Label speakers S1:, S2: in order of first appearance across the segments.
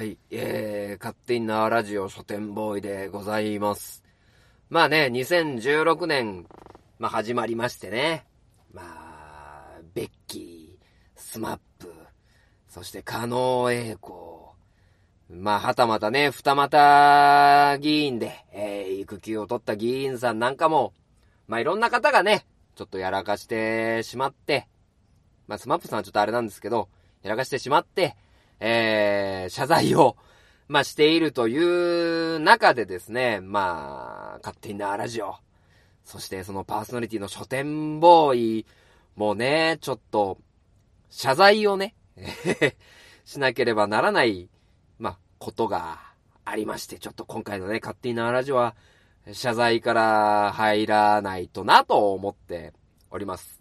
S1: はい、えー、勝手に名和ラジオ書店ボーイでございます。まあね、2016年、まあ始まりましてね。まあ、ベッキー、 SMAP、そして狩野英孝、まあはたまたね、二股議員で、えー、育休を取った議員さんなんかも、まあいろんな方がね、ちょっとやらかしてしまって、まあスマップさんはちょっとあれなんですけど、やらかしてしまって、えー、謝罪を、まあ、しているという中でですね、まあ、勝手になラジオ。そしてそのパーソナリティの書店ボーイもね、ちょっと、謝罪をね、しなければならない、まあ、ことがありまして、ちょっと今回のね、勝手になラジオは、謝罪から入らないとなと思っております。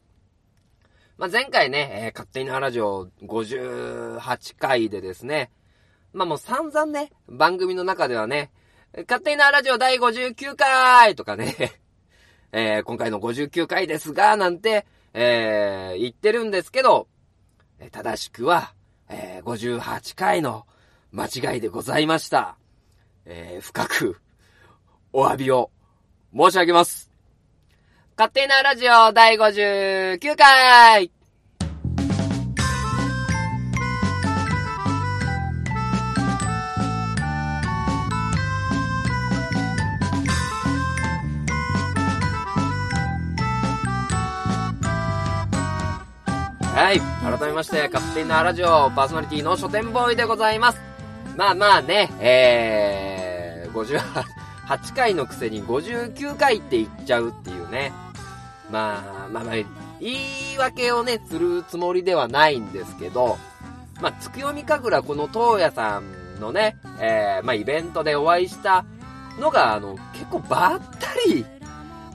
S1: まあ、前回ね、えー、勝手にラジオ58回でですね、まあ、もう散々ね、番組の中ではね、勝手にラジオ第59回とかね、えー、今回の59回ですが、なんて、えー、言ってるんですけど、正しくは、えー、58回の間違いでございました。えー、深く、お詫びを申し上げます。勝手なラジオ第59回はい。改めまして、勝手なラジオパーソナリティの書店ボーイでございます。まあまあね、えー、58回のくせに59回って言っちゃうっていうね。まあ、まあまあ、言い訳をね、するつもりではないんですけど、まあ、つくよみかぐらこの東野さんのね、えー、まあイベントでお会いしたのが、あの、結構ばったり、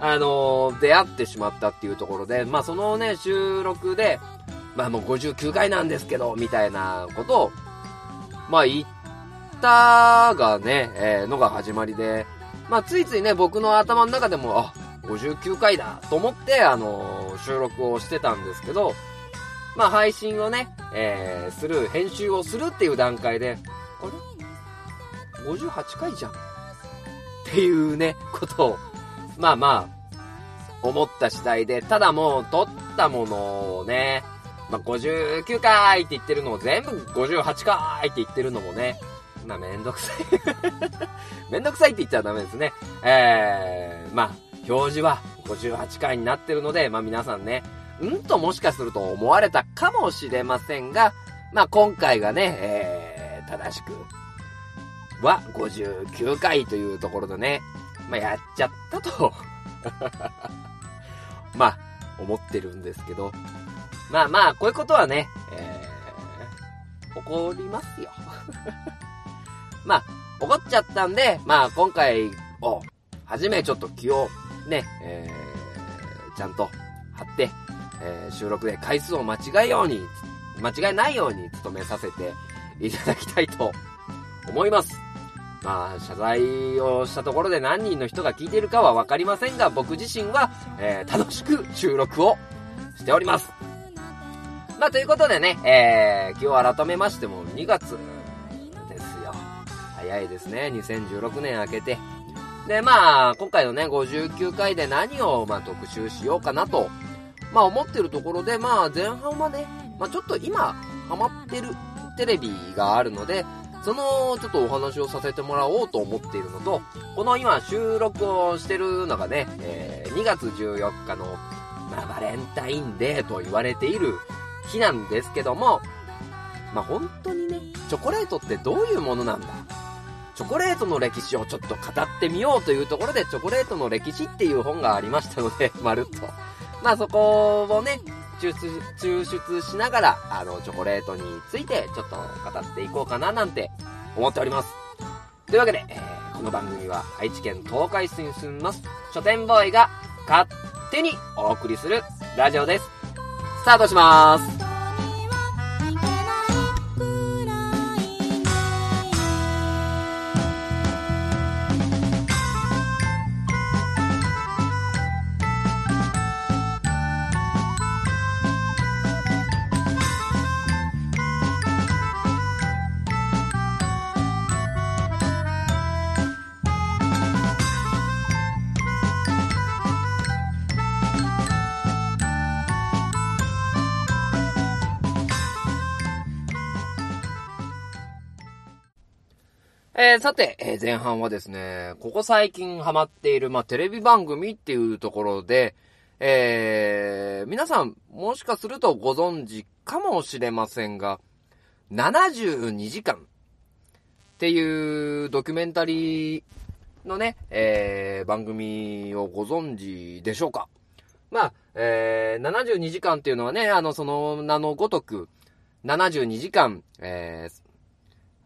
S1: あの出会ってしまったっていうところで、まあそのね、収録で、まあもう59回なんですけど、みたいなことを、まあ言ったがね、えー、のが始まりで、まあついついね、僕の頭の中でも、あ、59回だと思って、あの、収録をしてたんですけど、まあ配信をね、えー、する、編集をするっていう段階で、あれ ?58 回じゃんっていうね、ことを、まあまあ、思った次第で、ただもう撮ったものをね、まあ、59回って言ってるのを全部58回って言ってるのもね、まあ、めんどくさい。めんどくさいって言っちゃダメですね。えー、まあ、表示は58回になってるので、まあ皆さんね、うんともしかすると思われたかもしれませんが、まあ今回がね、えー、正しくは59回というところでね、まあやっちゃったと まあ、思ってるんですけど、まあまあ、こういうことはね、えー、起こりますよ。まあ、起こっちゃったんで、まあ今回を、はじめちょっと気をね、えー、ちゃんと貼って、えー、収録で回数を間違えように、間違えないように努めさせていただきたいと思います。まあ、謝罪をしたところで何人の人が聞いているかはわかりませんが、僕自身は、えー、楽しく収録をしております。まあ、ということでね、えー、今日改めましても2月ですよ。早いですね。2016年明けて。で、まあ、今回のね、59回で何を、まあ、特集しようかなと、まあ、思ってるところで、まあ、前半はね、まあ、ちょっと今、ハマってるテレビがあるので、その、ちょっとお話をさせてもらおうと思っているのと、この今収録をしてるのがね、えー、2月14日の、まあ、バレンタインデーと言われている日なんですけども、まあ、本当にね、チョコレートってどういうものなんだチョコレートの歴史をちょっと語ってみようというところで、チョコレートの歴史っていう本がありましたので、まるっと。まあそこをね、抽出、抽出しながら、あの、チョコレートについてちょっと語っていこうかななんて思っております。というわけで、えー、この番組は愛知県東海市に住みます書店ボーイが勝手にお送りするラジオです。スタートします。さて、えー、前半はですね、ここ最近ハマっている、まあ、テレビ番組っていうところで、えー、皆さん、もしかするとご存知かもしれませんが、72時間っていうドキュメンタリーのね、えー、番組をご存知でしょうか。まあ、えー、72時間っていうのはね、あの、その名のごとく、72時間、えー、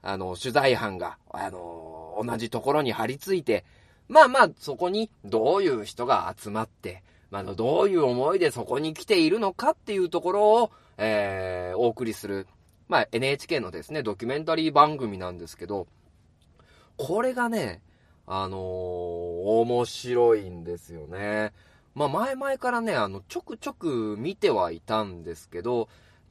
S1: あの、取材班が、あの、同じところに張り付いて、まあまあ、そこにどういう人が集まって、まあ、どういう思いでそこに来ているのかっていうところを、えー、お送りする、まあ、NHK のですね、ドキュメンタリー番組なんですけど、これがね、あのー、面白いんですよね。まあ、前々からね、あの、ちょくちょく見てはいたんですけど、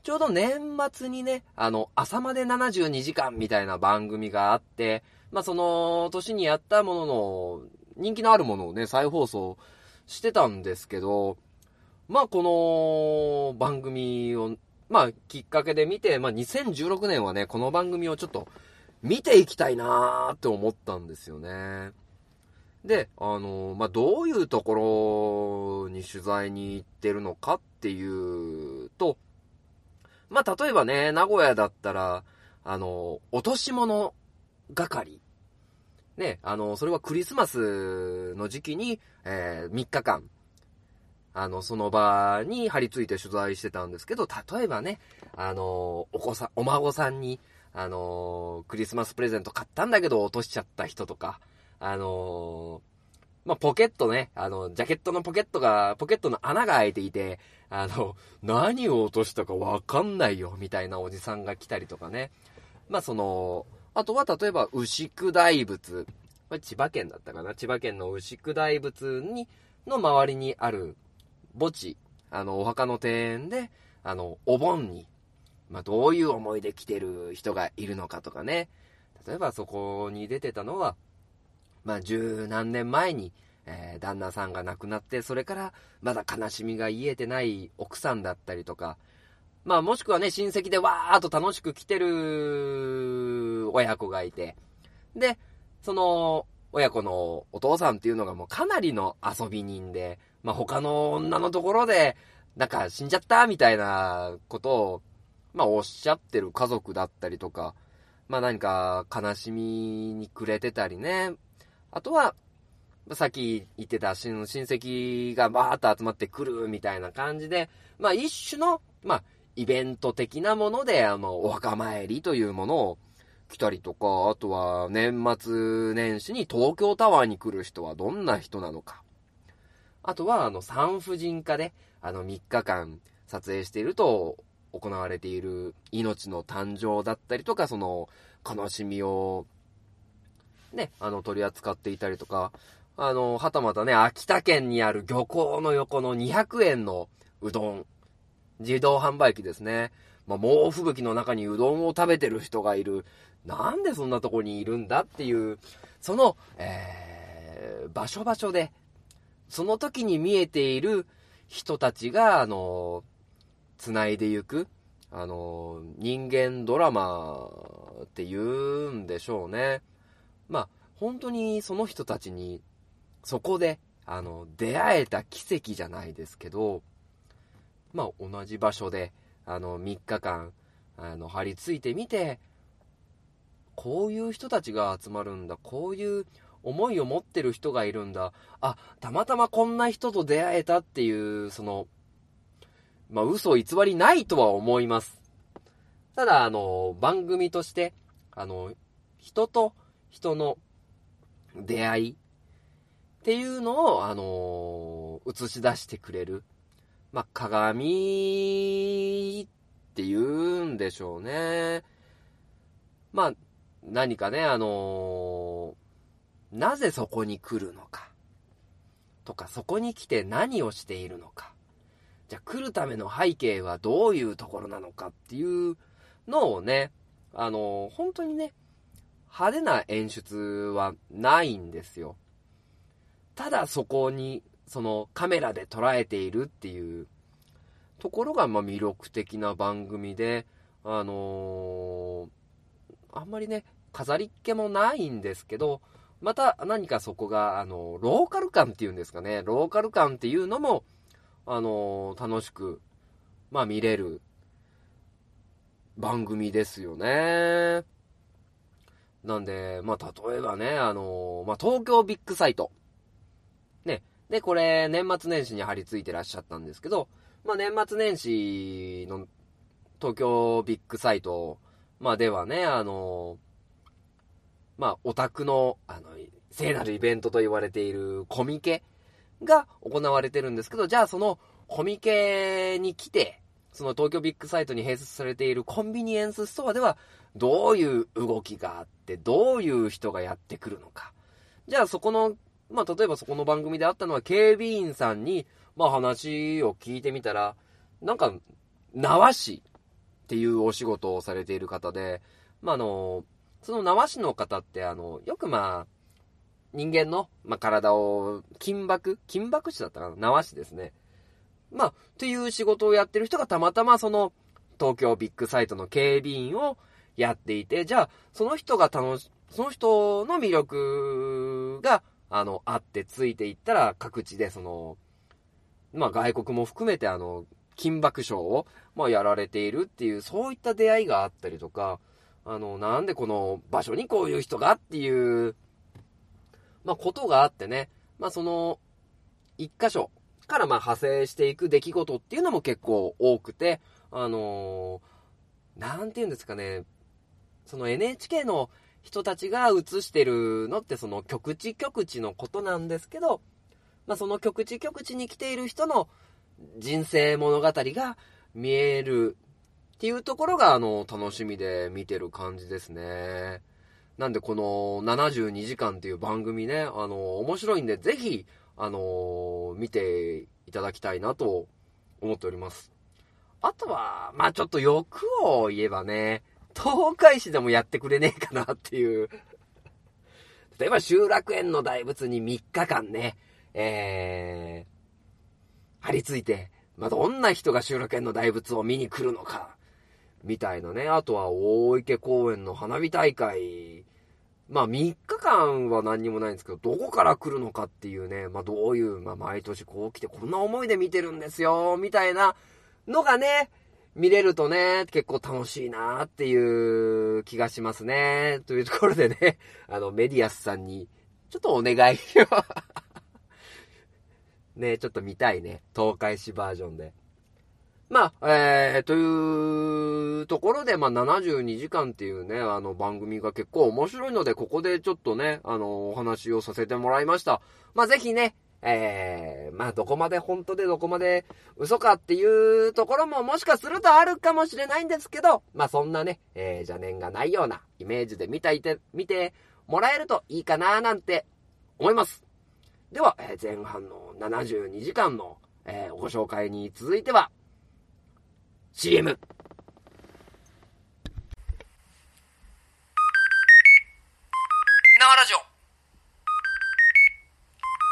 S1: ちょうど年末にね、あの、朝まで72時間みたいな番組があって、まあ、その年にやったものの、人気のあるものをね、再放送してたんですけど、まあ、この番組を、まあ、きっかけで見て、まあ、2016年はね、この番組をちょっと見ていきたいなーって思ったんですよね。で、あの、まあ、どういうところに取材に行ってるのかっていうと、まあ、例えばね、名古屋だったら、あの、落とし物係。ね、あの、それはクリスマスの時期に、えー、3日間、あの、その場に張り付いて取材してたんですけど、例えばね、あの、お子さん、お孫さんに、あの、クリスマスプレゼント買ったんだけど落としちゃった人とか、あのまあ、ポケットね、あの、ジャケットのポケットが、ポケットの穴が開いていて、あの、何を落としたかわかんないよ、みたいなおじさんが来たりとかね。まあ、その、あとは例えば、牛久大仏。これ千葉県だったかな千葉県の牛久大仏に、の周りにある墓地、あの、お墓の庭園で、あの、お盆に、まあ、どういう思いで来てる人がいるのかとかね。例えばそこに出てたのは、まあ、十何年前に、えー、旦那さんが亡くなって、それからまだ悲しみが癒えてない奥さんだったりとか、まあもしくはね、親戚でわーっと楽しく来てる親子がいて、で、その親子のお父さんっていうのがもうかなりの遊び人で、まあ他の女のところで、なんか死んじゃったみたいなことを、まあおっしゃってる家族だったりとか、まあ何か悲しみに暮れてたりね、あとは、さっき言ってた親戚がバーっと集まってくるみたいな感じで、まあ一種の、まあイベント的なもので、あの、お墓参りというものを来たりとか、あとは年末年始に東京タワーに来る人はどんな人なのか。あとは、あの、産婦人科で、あの、3日間撮影していると行われている命の誕生だったりとか、その、悲しみをね、あの、取り扱っていたりとか、あの、はたまたね、秋田県にある漁港の横の200円のうどん、自動販売機ですね。まあ、猛吹雪の中にうどんを食べてる人がいる。なんでそんなとこにいるんだっていう、その、えー、場所場所で、その時に見えている人たちが、あの、繋いでゆく、あの、人間ドラマって言うんでしょうね。まあ、本当にその人たちに、そこで、あの、出会えた奇跡じゃないですけど、まあ、同じ場所で、あの、3日間、あの、張り付いてみて、こういう人たちが集まるんだ、こういう思いを持ってる人がいるんだ、あ、たまたまこんな人と出会えたっていう、その、まあ、嘘偽りないとは思います。ただ、あの、番組として、あの、人と人の出会いっていうのを、あのー、映し出してくれる。まあ、鏡って言うんでしょうね。まあ、何かね、あのー、なぜそこに来るのか。とか、そこに来て何をしているのか。じゃ来るための背景はどういうところなのかっていうのをね、あのー、本当にね、派手な演出はないんですよ。ただそこに、そのカメラで捉えているっていうところが、ま魅力的な番組で、あのー、あんまりね、飾りっ気もないんですけど、また何かそこが、あの、ローカル感っていうんですかね、ローカル感っていうのも、あの、楽しく、まあ見れる番組ですよね。なんで、まあ例えばね、あの、まあ東京ビッグサイト。ね。で、これ、年末年始に貼り付いてらっしゃったんですけど、まあ年末年始の東京ビッグサイト、まあではね、あの、まあオタクの、あの、聖なるイベントと言われているコミケが行われてるんですけど、じゃあそのコミケに来て、その東京ビッグサイトに併設されているコンビニエンスストアでは、どういう動きがあって、どういう人がやってくるのか。じゃあそこの、まあ例えばそこの番組であったのは警備員さんに、まあ話を聞いてみたら、なんか、縄師っていうお仕事をされている方で、まあ、あの、その縄師の方って、あの、よくまあ、人間の、まあ、体を、金箔金箔師だったかな？縄師ですね。まあ、という仕事をやってる人がたまたまその、東京ビッグサイトの警備員をやっていて、じゃあ、その人が楽し、その人の魅力が、あの、あってついていったら、各地でその、まあ外国も含めてあの、金箔賞を、まあ、やられているっていう、そういった出会いがあったりとか、あの、なんでこの場所にこういう人がっていう、まあ、ことがあってね、まあ、その、一箇所からま派生していく出来事っていうのも結構多くて、あのー、なんて言うんですかね、その NHK の人たちが映してるのってその局地局地のことなんですけど、まあ、その局地局地に来ている人の人生物語が見えるっていうところが、あの、楽しみで見てる感じですね。なんでこの72時間っていう番組ね、あの、面白いんで、ぜひ、あの、見ていただきたいなと思っております。あとは、まあちょっと欲を言えばね、東海市でもやってくれねえかなっていう。例えば、集落園の大仏に3日間ね、えー、張り付いて、まあ、どんな人が収録園の大仏を見に来るのか、みたいなね。あとは大池公園の花火大会。まあ3日間は何にもないんですけど、どこから来るのかっていうね、まあどういう、まあ毎年こう来てこんな思いで見てるんですよ、みたいなのがね、見れるとね、結構楽しいなっていう気がしますね。というところでね、あの、メディアスさんに、ちょっとお願いを ね、ちょっと見たいね。東海市バージョンで。まあ、えー、というところで、まあ、72時間っていうね、あの番組が結構面白いので、ここでちょっとね、あの、お話をさせてもらいました。まあ、ぜひね、えー、まあ、どこまで本当でどこまで嘘かっていうところももしかするとあるかもしれないんですけど、まあ、そんなね、えー、邪念がないようなイメージで見ていて、見てもらえるといいかななんて思います。では、え前半の72時間の、えご紹介に続いては、CM。生ラジオ。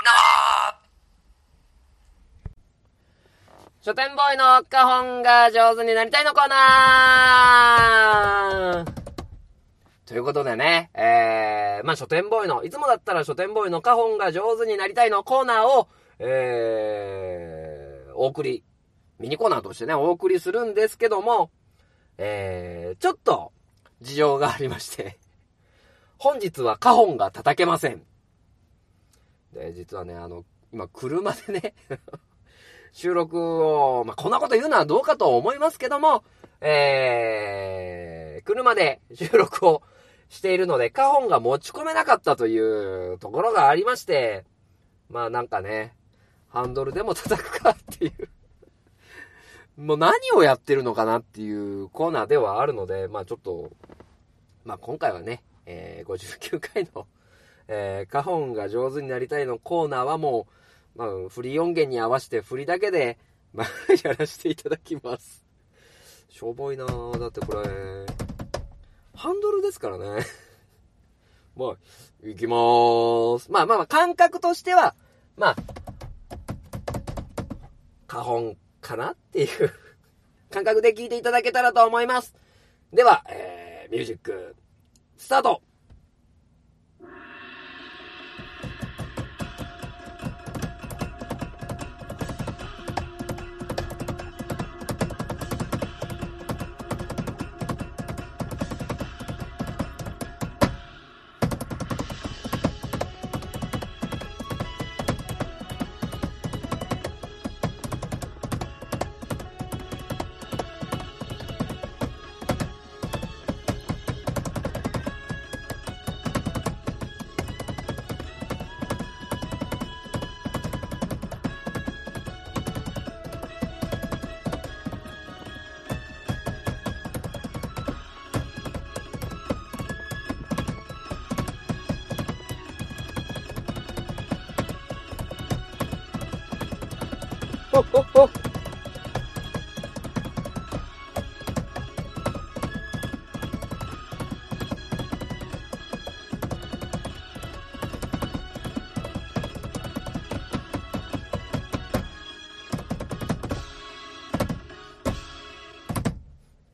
S1: 生書店ボーイの花本が上手になりたいのコーナーということでね、えー、まあ、書店ボーイの、いつもだったら書店ボーイの花本が上手になりたいのコーナーを、えー、お送り、ミニコーナーとしてね、お送りするんですけども、えー、ちょっと、事情がありまして本日は花本が叩けません。で、実はね、あの、今、車でね収録を、まあ、こんなこと言うのはどうかと思いますけども、えー、車で収録をしているので、カホンが持ち込めなかったというところがありまして、まあなんかね、ハンドルでも叩くかっていう。もう何をやってるのかなっていうコーナーではあるので、まあちょっと、まあ今回はね、えー、59回の、えー、カホンが上手になりたいのコーナーはもう、まあフリー音源に合わせて振りだけで、まあ やらせていただきます。しょぼいなぁだってこれ、ハンドルですからね。まあ、行きまーす。まあまあまあ、感覚としては、まあ、花本かなっていう 感覚で聞いていただけたらと思います。では、えー、ミュージック、スタートほほほ。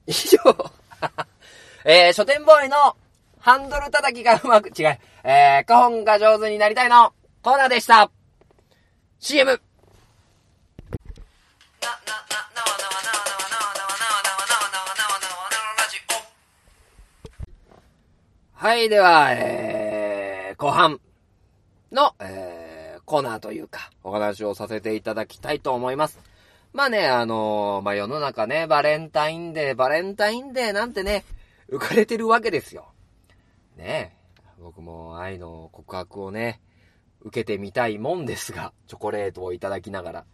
S1: 以上。えー、書店ボーイのハンドル叩きがうまく、違う、えー、カホンが上手になりたいのコーナーでした !CM! はい、では、えー、後半の、えー、コーナーというか、お話をさせていただきたいと思います。まあね、あのー、まあ世の中ね、バレンタインデー、バレンタインデーなんてね、浮かれてるわけですよ。ね僕も愛の告白をね、受けてみたいもんですが、チョコレートをいただきながら。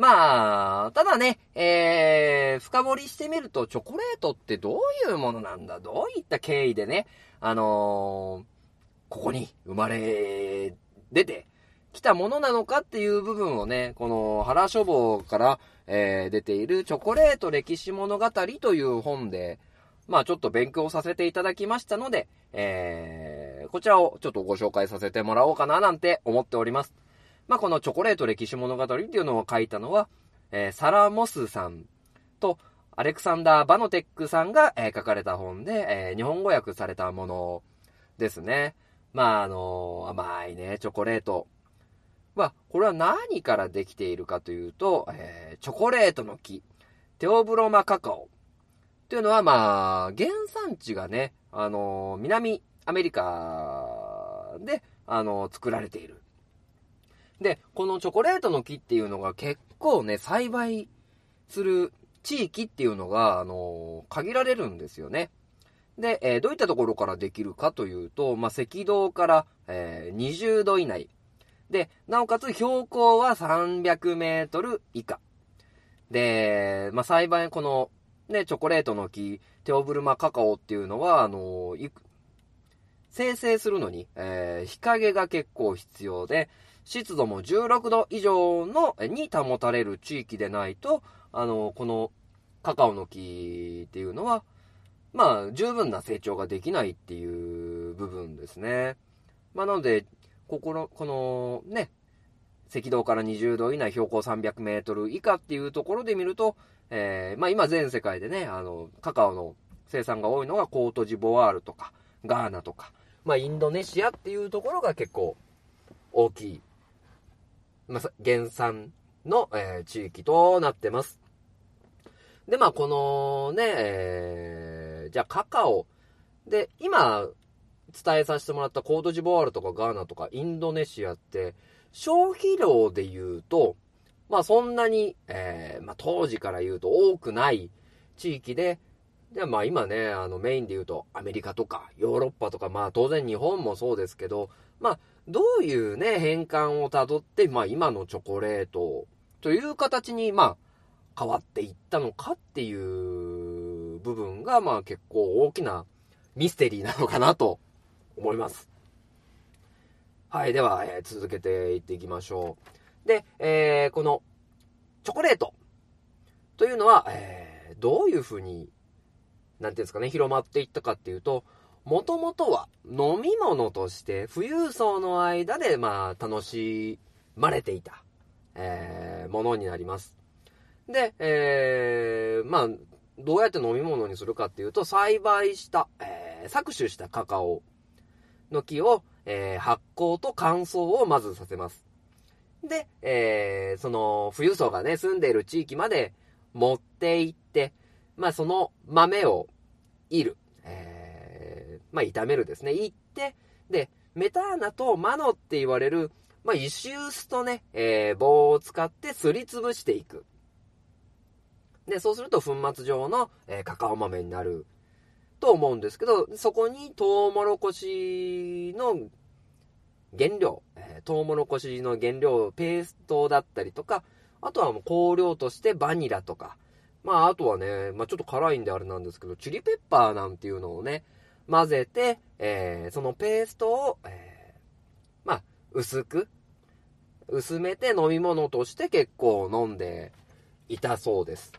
S1: まあ、ただね、えー、深掘りしてみると、チョコレートってどういうものなんだ？どういった経緯でね、あのー、ここに生まれ出てきたものなのかっていう部分をね、この原書房から、えー、出ているチョコレート歴史物語という本で、まあちょっと勉強させていただきましたので、えー、こちらをちょっとご紹介させてもらおうかななんて思っております。まあこのチョコレート歴史物語っていうのを書いたのは、えー、サラ・モスさんと、アレクサンダー・バノテックさんが、えー、書かれた本で、えー、日本語訳されたものですね。まああの甘いね、チョコレート。は、これは何からできているかというと、え、チョコレートの木、テオブロマカカオ。というのは、まあ、原産地がね、あの、南アメリカで、あの、作られている。で、このチョコレートの木っていうのが結構ね、栽培する地域っていうのが、あの限られるんですよね。で、えー、どういったところからできるかというと、まあ、赤道から、えー、20度以内。で、なおかつ標高は300メートル以下。で、まあ、栽培、この、ね、チョコレートの木、テオブルマカカオっていうのは、あの、生成するのに、え、日陰が結構必要で、湿度も16度以上の、に保たれる地域でないと、あのこのカカオの木っていうのは、まあ、十分な成長ができないっていう部分ですね。まあ、なので、ここの、このね、赤道から20度以内、標高300メートル以下っていうところで見ると、えー、まあ今全世界でね、あの、カカオの生産が多いのがコートジボワールとか、ガーナとか、まあインドネシアっていうところが結構大きい、まあ、原産の、えー、地域となってます。で、まあこのね、えー、じゃあカカオ、で、今、伝えさせてもらったコードジボワールとかガーナとかインドネシアって、消費量で言うと、まあそんなに、えー、まあ当時から言うと多くない地域で、で、まあ今ね、あのメインで言うとアメリカとかヨーロッパとか、まあ当然日本もそうですけど、まあどういうね、変換をたどって、まあ今のチョコレートという形に、まあ変わっていったのかっていう部分が、まあ結構大きなミステリーなのかなと思います。はい、では、えー、続けていっていきましょう。で、えー、この、チョコレートというのは、えー、どういうふうに、なんていうんですかね、広まっていったかっていうと、もともとは飲み物として富裕層の間で、まあ、楽しまれていた、えー、ものになります。で、えー、まあ、どうやって飲み物にするかっていうと、栽培した、えー、搾取したカカオの木を、えー、発酵と乾燥をまずさせます。で、えー、その、富裕層がね、住んでいる地域まで持って行って、まあ、その豆をいる。まあ、炒めるですね。いって、で、メターナとマノって言われる、まあ、石臼とね、えー、棒を使ってすりつぶしていく。で、そうすると粉末状の、えー、カカオ豆になると思うんですけど、そこにトウモロコシの原料、えー、トウモロコシの原料、ペーストだったりとか、あとはもう香料としてバニラとか、まああとはね、まあちょっと辛いんであれなんですけど、チリペッパーなんていうのをね、混ぜて、えー、そのペーストを、えー、まあ薄く、薄めて飲み物として結構飲んでいたそうです。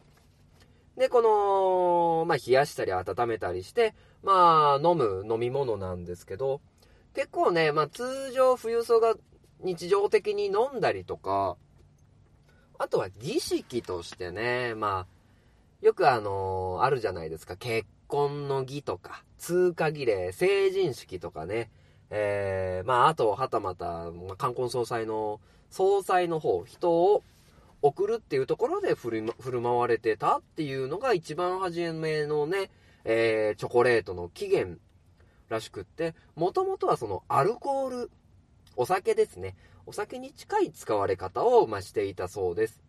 S1: で、この、まあ、冷やしたり温めたりして、まあ、飲む飲み物なんですけど、結構ね、まあ、通常冬ソが日常的に飲んだりとか、あとは儀式としてね、まあ、よくあのー、あるじゃないですか、結婚の儀とか、通過儀礼、成人式とかね、えー、まあ、あと、はたまた、まあ、冠婚総裁の、総裁の方、人を送るっていうところで振る舞われてたっていうのが一番初めのね、えー、チョコレートの起源らしくって、もともとはそのアルコール、お酒ですね。お酒に近い使われ方を、ま、していたそうです。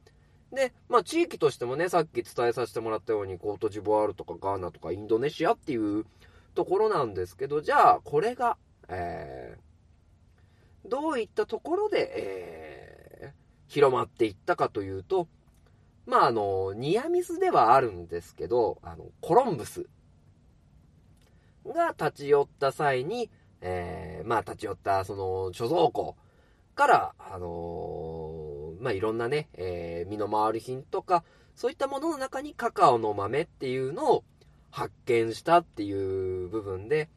S1: で、まあ、地域としてもね、さっき伝えさせてもらったように、コートジボワールとかガーナとかインドネシアっていうところなんですけど、じゃあ、これが、えー、どういったところで、えー、広まっていったかというと、まあ、あの、ニアミスではあるんですけど、あの、コロンブスが立ち寄った際に、えー、まあ、立ち寄ったその貯蔵庫から、あのー、まあ、いろんなね、えー、身の回り品とか、そういったものの中にカカオの豆っていうのを発見したっていう部分で、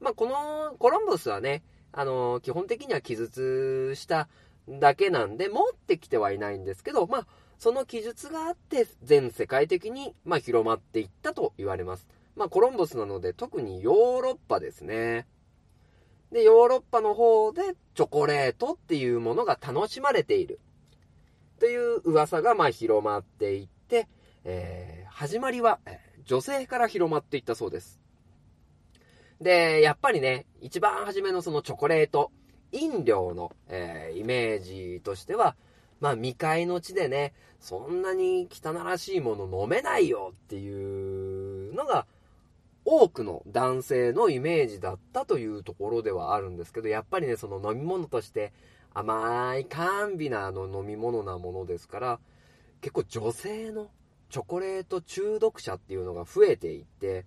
S1: まあ、このコロンブスはね、あのー、基本的には記述しただけなんで、持ってきてはいないんですけど、まあ、その記述があって、全世界的に、まあ、広まっていったと言われます。まあ、コロンブスなので、特にヨーロッパですね。で、ヨーロッパの方でチョコレートっていうものが楽しまれている。という噂がまあ広まっていって、えー、始まりは女性から広まっていったそうです。で、やっぱりね、一番初めのそのチョコレート、飲料の、えー、イメージとしては、まあ未開の地でね、そんなに汚らしいもの飲めないよっていうのが、多くの男性のイメージだったというところではあるんですけど、やっぱりね、その飲み物として甘い甘美なあの飲み物なものですから、結構女性のチョコレート中毒者っていうのが増えていって、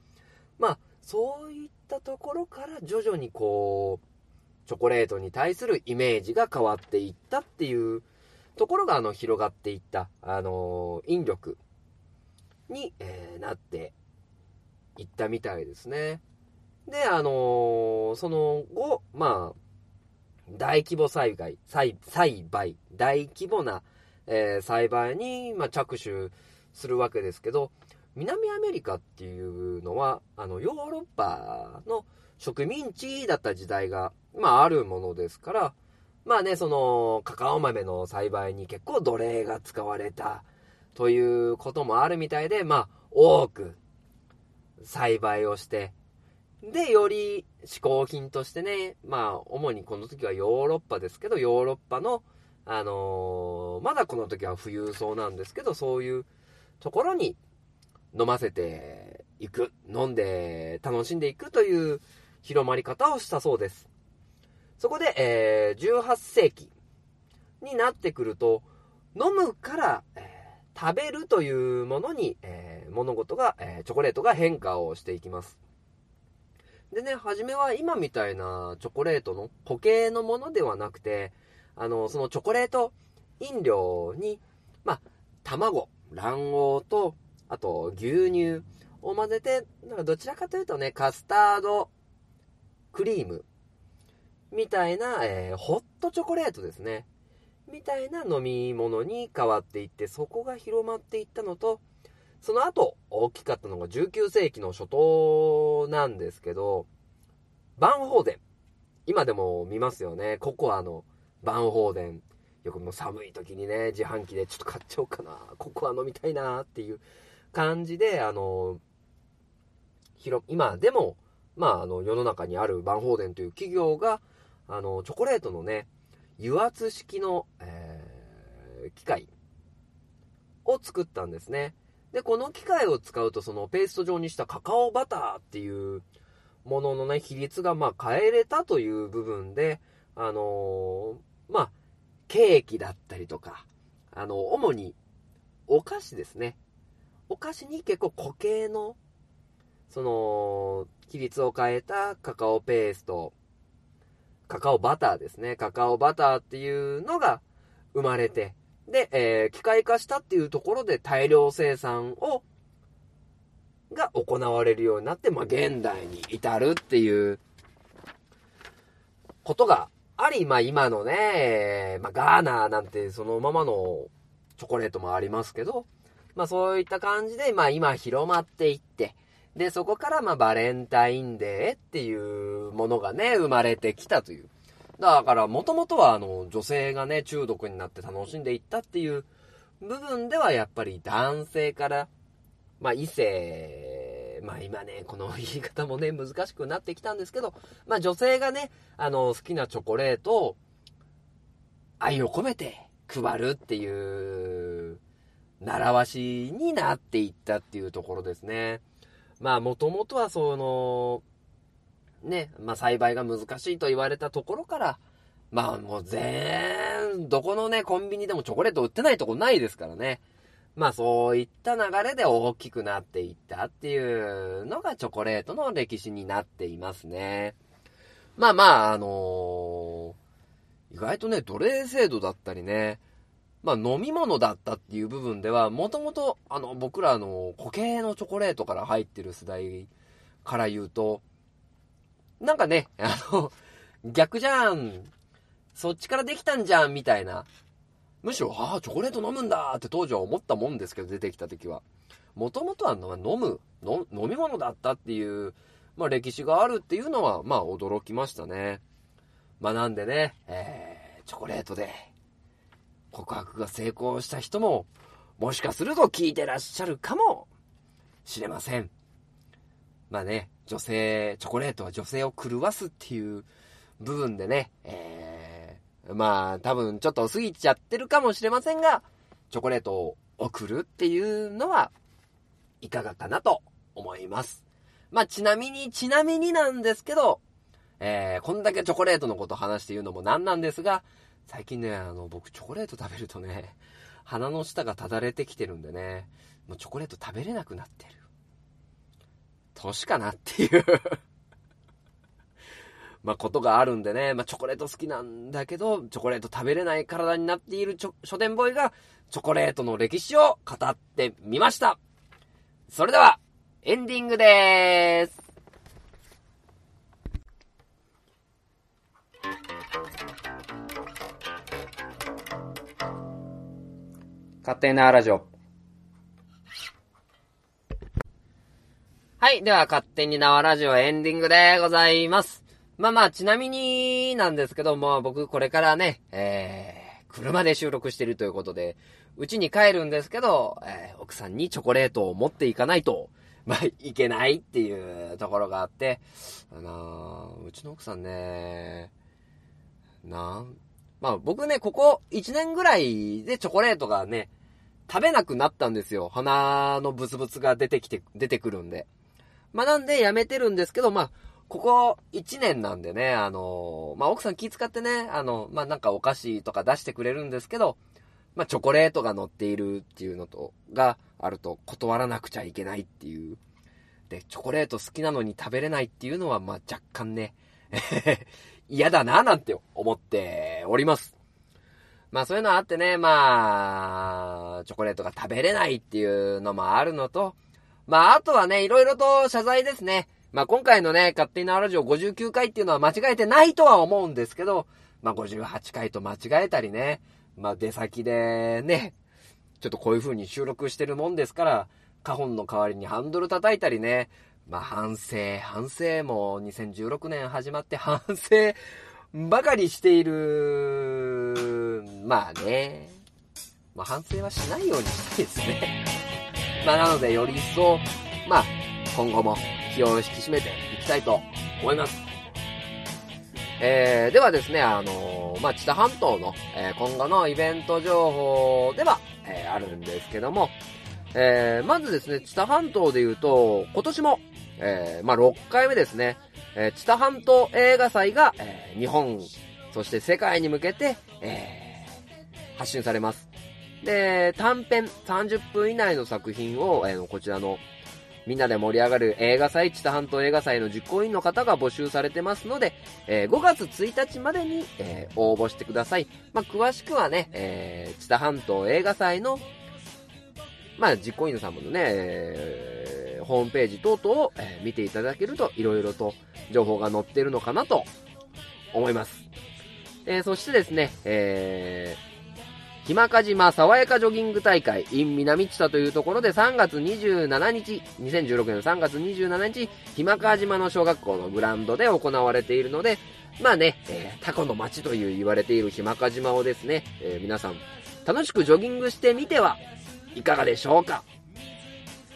S1: まあ、そういったところから徐々にこう、チョコレートに対するイメージが変わっていったっていうところが、あの、広がっていった、あの引力に、え、なって行ったみたいですね。で、あの、その後、まあ、大規模栽培、栽栽培、大規模な、えー、栽培に、まあ、着手するわけですけど、南アメリカっていうのは、あの、ヨーロッパの植民地だった時代が、まあ、あるものですから、まあね、その、カカオ豆の栽培に結構奴隷が使われたということもあるみたいで、まあ、多く栽培をして、で、より嗜好品としてね、まあ、主にこの時はヨーロッパですけど、ヨーロッパの、あのー、まだこの時は富裕層なんですけど、そういうところに飲ませていく、飲んで楽しんでいくという広まり方をしたそうです。そこで、えー、18世紀になってくると、飲むから、えー食べるというものに、えー、物事が、え、チョコレートが変化をしていきます。でね、初めは今みたいなチョコレートの固形のものではなくて、あの、そのチョコレート飲料に、まあ、卵、卵黄と、あと牛乳を混ぜて、なんかどちらかというとね、カスタードクリームみたいな、えー、ホットチョコレートですね。みたいな飲み物に変わっていって、そこが広まっていったのと、その後、大きかったのが19世紀の初頭なんですけど、バンホーデン。今でも見ますよね。ココアのバンホーデン。よくもう寒い時にね、自販機でちょっと買っちゃおうかな。ココア飲みたいなっていう感じで、あの、広、今でも、まあ、あの、世の中にあるバンホーデンという企業が、あの、チョコレートのね、油圧式の、えー、機械を作ったんですね。で、この機械を使うと、そのペースト状にしたカカオバターっていうもののね、比率がまあ変えれたという部分で、あのー、まあ、ケーキだったりとか、あの、主にお菓子ですね。お菓子に結構固形の、その、比率を変えたカカオペーストカカオバターですね。カカオバターっていうのが生まれて、で、えー、機械化したっていうところで大量生産を、が行われるようになって、まあ、現代に至るっていうことがあり、まあ、今のね、まあ、ガーナーなんてそのままのチョコレートもありますけど、まあ、そういった感じで、まあ、今広まっていって、で、そこからまあ、バレンタインデーっていうものがね、生まれてきたという。だから、もともとは、あの、女性がね、中毒になって楽しんでいったっていう部分では、やっぱり男性から、まあ、異性、まあ今ね、この言い方もね、難しくなってきたんですけど、まあ女性がね、あの、好きなチョコレートを、愛を込めて配るっていう、習わしになっていったっていうところですね。まあ、もともとはその、ね、まあ栽培が難しいと言われたところから、まあもう全、どこのね、コンビニでもチョコレート売ってないとこないですからね。まあそういった流れで大きくなっていったっていうのがチョコレートの歴史になっていますね。まあまあ、あのー、意外とね、奴隷制度だったりね、まあ飲み物だったっていう部分では、もともとあの僕らの固形のチョコレートから入ってる世代から言うと、なんかね、あの、逆じゃん。そっちからできたんじゃん、みたいな。むしろ、ああ、チョコレート飲むんだって当時は思ったもんですけど、出てきた時は。もともとは飲む飲み物だったっていう、まあ歴史があるっていうのは、まあ驚きましたね。まあなんでね、えー、チョコレートで告白が成功した人も、もしかすると聞いてらっしゃるかもしれません。まあね、女性、チョコレートは女性を狂わすっていう部分でね、えー、まあ多分ちょっと過ぎちゃってるかもしれませんが、チョコレートを送るっていうのはいかがかなと思います。まあちなみに、ちなみになんですけど、えー、こんだけチョコレートのこと話して言うのもなんなんですが、最近ね、あの、僕チョコレート食べるとね、鼻の下がただれてきてるんでね、もうチョコレート食べれなくなってる。年かなっていう まあ、ことがあるんでね、まあ、チョコレート好きなんだけど、チョコレート食べれない体になっている書店ボーイが、チョコレートの歴史を語ってみました。それでは、エンディングでーす。勝手なラジオ。はい。では、勝手に縄ラジオエンディングでございます。まあまあ、ちなみになんですけども、僕これからね、えー、車で収録してるということで、うちに帰るんですけど、えー、奥さんにチョコレートを持っていかないと、まあ、いけないっていうところがあって、あのー、うちの奥さんね、なん、まあ僕ね、ここ1年ぐらいでチョコレートがね、食べなくなったんですよ。鼻のブツブツが出てきて、出てくるんで。まあ、なんでやめてるんですけど、まあ、ここ1年なんでね、あのまあ、奥さん気遣ってね、あの、まあ、なんかお菓子とか出してくれるんですけど、まあ、チョコレートが乗っているっていうのと、があると断らなくちゃいけないっていう。で、チョコレート好きなのに食べれないっていうのは、まあ、若干ね、嫌だななんて思っております。まあそういうのあってね、まあ、チョコレートが食べれないっていうのもあるのと、まあ、あとはね、いろいろと謝罪ですね。まあ、今回のね、勝手にラジオ59回っていうのは間違えてないとは思うんですけど、まあ、58回と間違えたりね、まあ、出先でね、ちょっとこういう風に収録してるもんですから、カホンの代わりにハンドル叩いたりね、まあ、反省、反省も2016年始まって反省ばかりしている、まあね、まあ、反省はしないようにしたいですね。まあ、なので、より一層、まあ、今後も気を引き締めていきたいと思います。えー、ではですね、あのー、まあ、知多半島の、えー、今後のイベント情報では、えー、あるんですけども、えー、まずですね、知多半島で言うと、今年も、えー、まあ、6回目ですね、えー、知多半島映画祭が、えー、日本、そして世界に向けて、えー、発信されます。で、短編30分以内の作品を、えー、こちらの、みんなで盛り上がる映画祭、知多半島映画祭の実行委員の方が募集されてますので、えー、5月1日までに、えー、応募してください。まあ、詳しくはね、えー、知多半島映画祭の、まあ、実行委員さんもね、えー、ホームページ等々を、えー、見ていただけると、いろいろと情報が載ってるのかなと思います。えー、そしてですね、えー、ひまか島爽やかジョギング大会 in 南知多というところで3月27日、2016年3月27日、ひまか島の小学校のグラウンドで行われているので、まあね、えー、タコの街という言われているひまか島をですね、えー、皆さん楽しくジョギングしてみてはいかがでしょうか。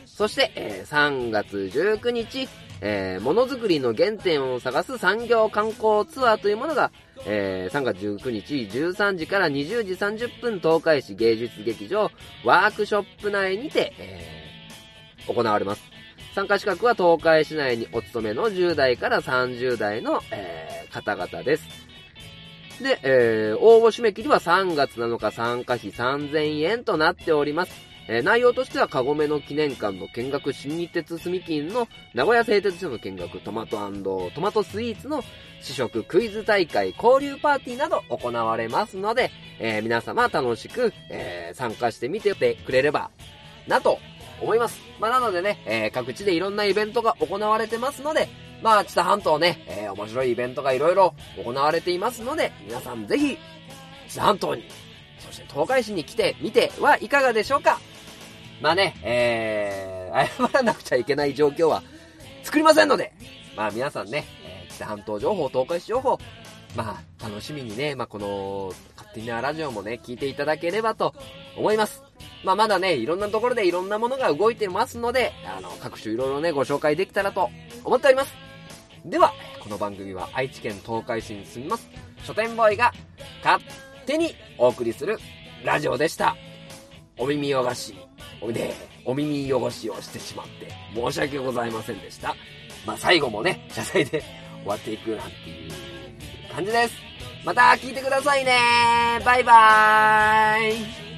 S1: そして、えー、3月19日、えー、ものづくりの原点を探す産業観光ツアーというものが、えー、3月19日13時から20時30分東海市芸術劇場ワークショップ内にて、えー、行われます。参加資格は東海市内にお勤めの10代から30代の、えー、方々です。で、えー、応募締め切りは3月7日参加費3000円となっております。えー、内容としては、カゴメの記念館の見学、新日鉄住金の名古屋製鉄所の見学、トマトトマトスイーツの試食、クイズ大会、交流パーティーなど行われますので、えー、皆様楽しく、えー、参加してみててくれればなと思います。まあ、なのでね、えー、各地でいろんなイベントが行われてますので、まあ、知多半島ね、えー、面白いイベントがいろいろ行われていますので、皆さんぜひ、知多半島に、そして東海市に来てみてはいかがでしょうかまあね、えー、謝らなくちゃいけない状況は作りませんので、まあ皆さんね、えー、北半島情報、東海市情報、まあ楽しみにね、まあこの、勝手なラジオもね、聞いていただければと思います。まあまだね、いろんなところでいろんなものが動いてますので、あの、各種いろいろね、ご紹介できたらと思っております。では、この番組は愛知県東海市に住みます、書店ボーイが勝手にお送りするラジオでした。お耳汚しおいで、お耳汚しをしてしまって、申し訳ございませんでした。まあ、最後もね、謝罪で終わっていくなんていう感じです。また聞いてくださいねバイバーイ